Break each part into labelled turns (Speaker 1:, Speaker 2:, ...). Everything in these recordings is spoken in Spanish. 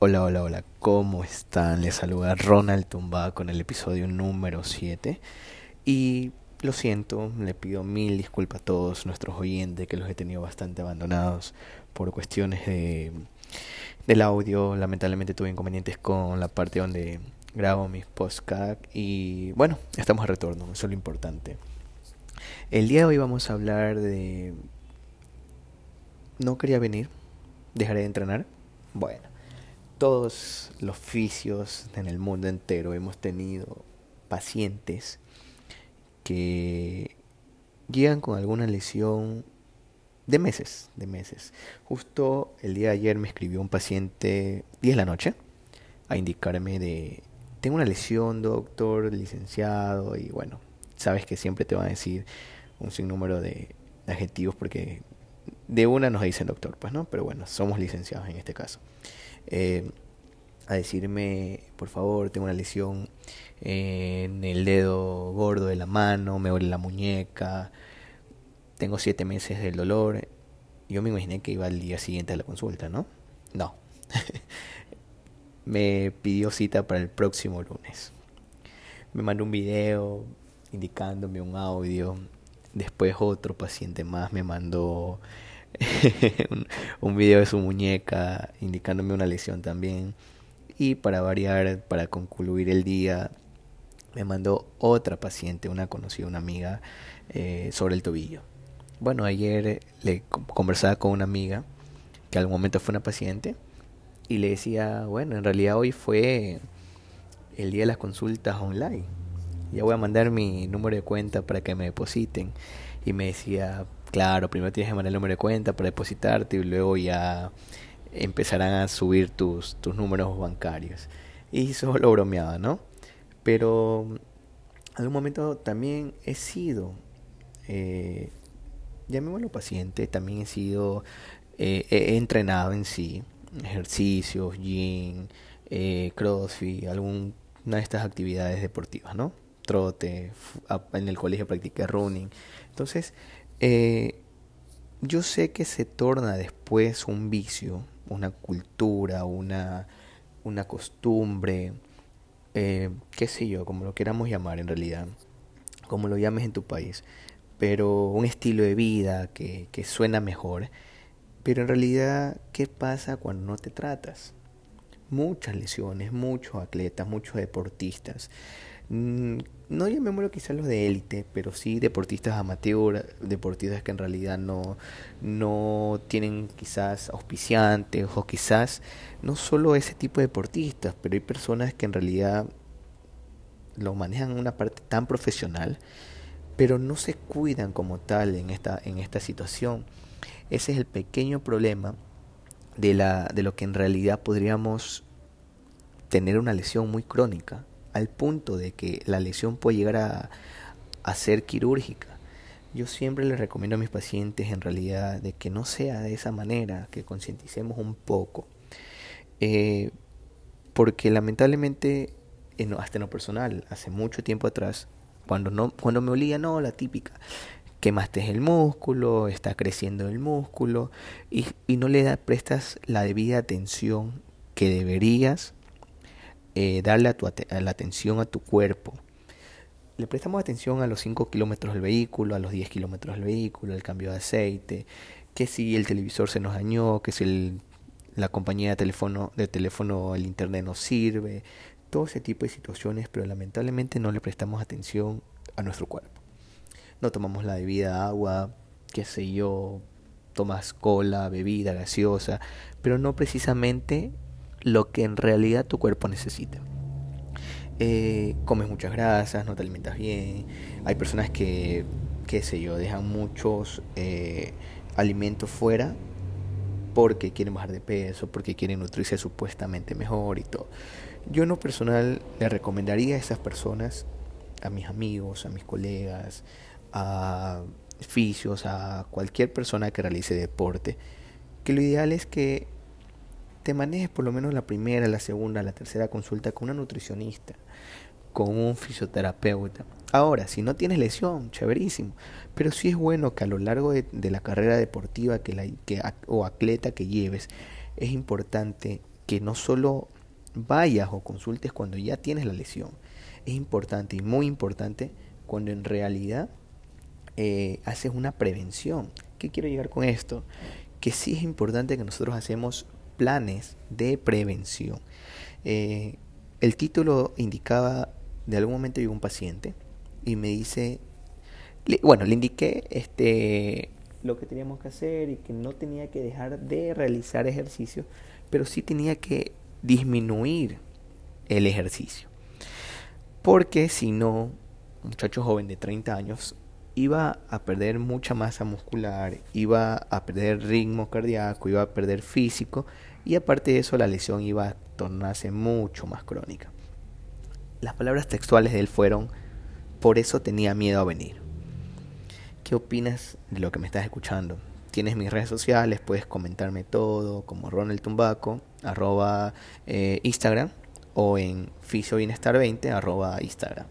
Speaker 1: Hola, hola, hola, ¿cómo están? Les saluda Ronald Tumba con el episodio número 7. Y lo siento, le pido mil disculpas a todos nuestros oyentes que los he tenido bastante abandonados por cuestiones de, del audio. Lamentablemente tuve inconvenientes con la parte donde grabo mis podcasts y bueno, estamos a retorno, eso es lo importante. El día de hoy vamos a hablar de... No quería venir, dejaré de entrenar. Bueno todos los oficios en el mundo entero hemos tenido pacientes que llegan con alguna lesión de meses, de meses. Justo el día de ayer me escribió un paciente 10 de la noche a indicarme de tengo una lesión, doctor, licenciado y bueno, sabes que siempre te van a decir un sinnúmero de adjetivos porque de una nos dicen doctor, pues no, pero bueno, somos licenciados en este caso. Eh, a decirme, por favor, tengo una lesión en el dedo gordo de la mano, me duele la muñeca, tengo siete meses del dolor. Yo me imaginé que iba al día siguiente a la consulta, ¿no? No. me pidió cita para el próximo lunes. Me mandó un video indicándome un audio. Después otro paciente más me mandó un, video de su muñeca indicándome una lesión también. Y para variar, para concluir el día, me mandó otra paciente, una conocida, una amiga, eh, sobre el tobillo. Bueno, ayer le conversaba con una amiga que al momento fue una paciente y le decía, bueno, en realidad hoy fue el día de las consultas online. Ya voy a mandar mi número de cuenta para que me depositen. Y me decía, Claro, primero tienes que mandar el número de cuenta para depositarte y luego ya empezarán a subir tus, tus números bancarios. Y solo bromeaba, ¿no? Pero en algún momento también he sido, eh, llamémoslo paciente, también he sido, eh, he entrenado en sí, ejercicios, gym, eh, crossfit, alguna de estas actividades deportivas, ¿no? Trote, en el colegio practiqué running. Entonces, eh, yo sé que se torna después un vicio, una cultura, una, una costumbre, eh, qué sé yo, como lo queramos llamar en realidad, como lo llames en tu país, pero un estilo de vida que, que suena mejor. Pero en realidad, ¿qué pasa cuando no te tratas? Muchas lesiones, muchos atletas, muchos deportistas Mm, no llamémoslo quizás los de élite, pero sí deportistas amateur, deportistas que en realidad no, no tienen quizás auspiciantes o quizás no solo ese tipo de deportistas, pero hay personas que en realidad lo manejan en una parte tan profesional, pero no se cuidan como tal en esta, en esta situación. Ese es el pequeño problema de, la, de lo que en realidad podríamos tener una lesión muy crónica al punto de que la lesión puede llegar a, ser quirúrgica. Yo siempre les recomiendo a mis pacientes en realidad de que no sea de esa manera, que concienticemos un poco. Eh, porque lamentablemente, en, hasta en lo personal, hace mucho tiempo atrás, cuando, no, cuando me olía, no, la típica, quemaste el músculo, está creciendo el músculo y, y no le da, prestas la debida atención que deberías eh, darle a, tu la atención a tu cuerpo. Le prestamos atención a los 5 kilómetros del vehículo, a los 10 kilómetros del vehículo, al cambio de aceite, que si el televisor se nos dañó, que si el, la compañía de teléfono, de teléfono, el internet no sirve, todo ese tipo de situaciones, pero lamentablemente no le prestamos atención a nuestro cuerpo. No tomamos la debida agua, qué sé yo, tomas cola, bebida gaseosa, pero no precisamente lo que en realidad tu cuerpo necesita. Eh, comes muchas grasas, no te alimentas bien. Hay personas que, qué sé yo, dejan muchos eh, alimentos fuera porque quieren bajar de peso, porque quieren nutrirse supuestamente mejor y todo. Yo en lo personal le recomendaría a esas personas, a mis amigos, a mis colegas, a fisios, a cualquier persona que realice deporte, que lo ideal es que te manejes por lo menos la primera, la segunda, la tercera consulta con una nutricionista, con un fisioterapeuta. Ahora, si no tienes lesión, chéverísimo, pero sí es bueno que a lo largo de, la carrera deportiva que la, que, o atleta que lleves, es importante que no solo vayas o consultes cuando ya tienes la lesión. Es importante y muy importante cuando en realidad eh, haces una prevención. ¿Qué quiero llegar con esto? Que sí es importante que nosotros hacemos planes de prevención. Eh, el título indicaba, de algún momento llegó un paciente y me dice, bueno, le indiqué este, lo que teníamos que hacer y que no tenía que dejar de realizar ejercicio, pero sí tenía que disminuir el ejercicio. Porque si no, un muchacho joven de 30 años iba a perder mucha masa muscular, iba a perder ritmo cardíaco, iba a perder físico y aparte de eso la lesión iba a tornarse mucho más crónica. Las palabras textuales de él fueron, por eso tenía miedo a venir. ¿Qué opinas de lo que me estás escuchando? Tienes mis redes sociales, puedes comentarme todo, como Ronald Tumbaco, arroba eh, Instagram, o en Fisio Bienestar 20, arroba Instagram.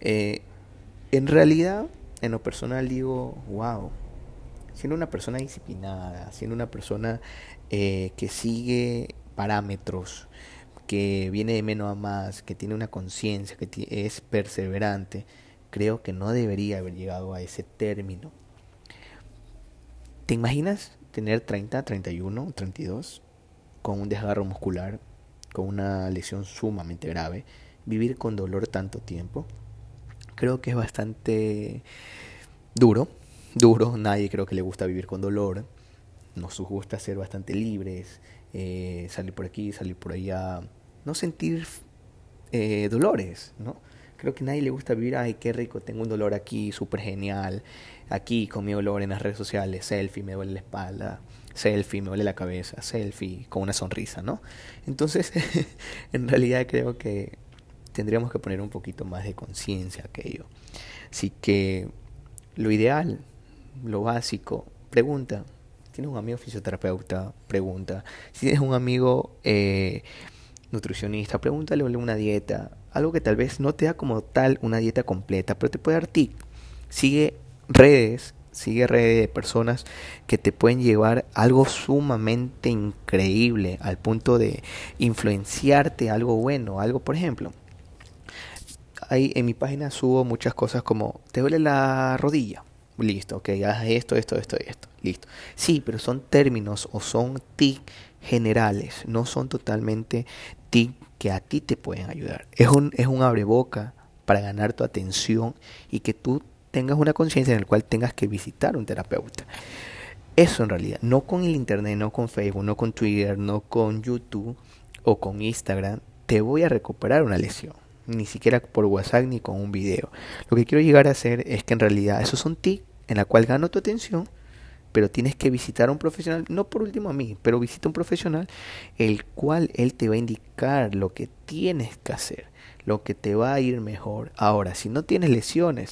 Speaker 1: Eh, en realidad, en lo personal digo, wow, siendo una persona disciplinada, siendo una persona eh, que sigue parámetros, que viene de menos a más, que tiene una conciencia, que es perseverante, creo que no debería haber llegado a ese término. ¿Te imaginas tener 30, 31, 32 con un desgarro muscular, con una lesión sumamente grave, vivir con dolor tanto tiempo? Creo que es bastante duro, duro, nadie creo que le gusta vivir con dolor, nos gusta ser bastante libres, eh, salir por aquí, salir por allá, no sentir eh, dolores, ¿no? Creo que a nadie le gusta vivir, ay, qué rico, tengo un dolor aquí, súper genial, aquí con mi dolor en las redes sociales, selfie, me duele la espalda, selfie, me duele la cabeza, selfie, con una sonrisa, ¿no? Entonces, en realidad creo que tendríamos que poner un poquito más de conciencia aquello. Así que lo ideal, lo básico, pregunta. ¿Tienes un amigo fisioterapeuta? Pregunta. Si tienes un amigo eh, nutricionista, pregúntale una dieta. Algo que tal vez no te da como tal una dieta completa, pero te puede dar tip. Sigue redes, sigue redes de personas que te pueden llevar algo sumamente increíble al punto de influenciarte algo bueno. Algo, por ejemplo, ahí en mi página subo muchas cosas como, ¿te duele la rodilla? Listo, ok, haz esto, esto, esto y esto. Listo. Sí, pero son términos o son TIC generales, no son totalmente TIC que a ti te pueden ayudar. Es un, es un abreboca para ganar tu atención y que tú tengas una conciencia en la cual tengas que visitar un terapeuta. Eso en realidad, no con el internet, no con Facebook, no con Twitter, no con YouTube o con Instagram, te voy a recuperar una lesión ni siquiera por WhatsApp ni con un video. Lo que quiero llegar a hacer es que en realidad esos son tics en la cual gano tu atención, pero tienes que visitar a un profesional, no por último a mí, pero visita a un profesional el cual él te va a indicar lo que tienes que hacer, lo que te va a ir mejor. Ahora, si no tienes lesiones,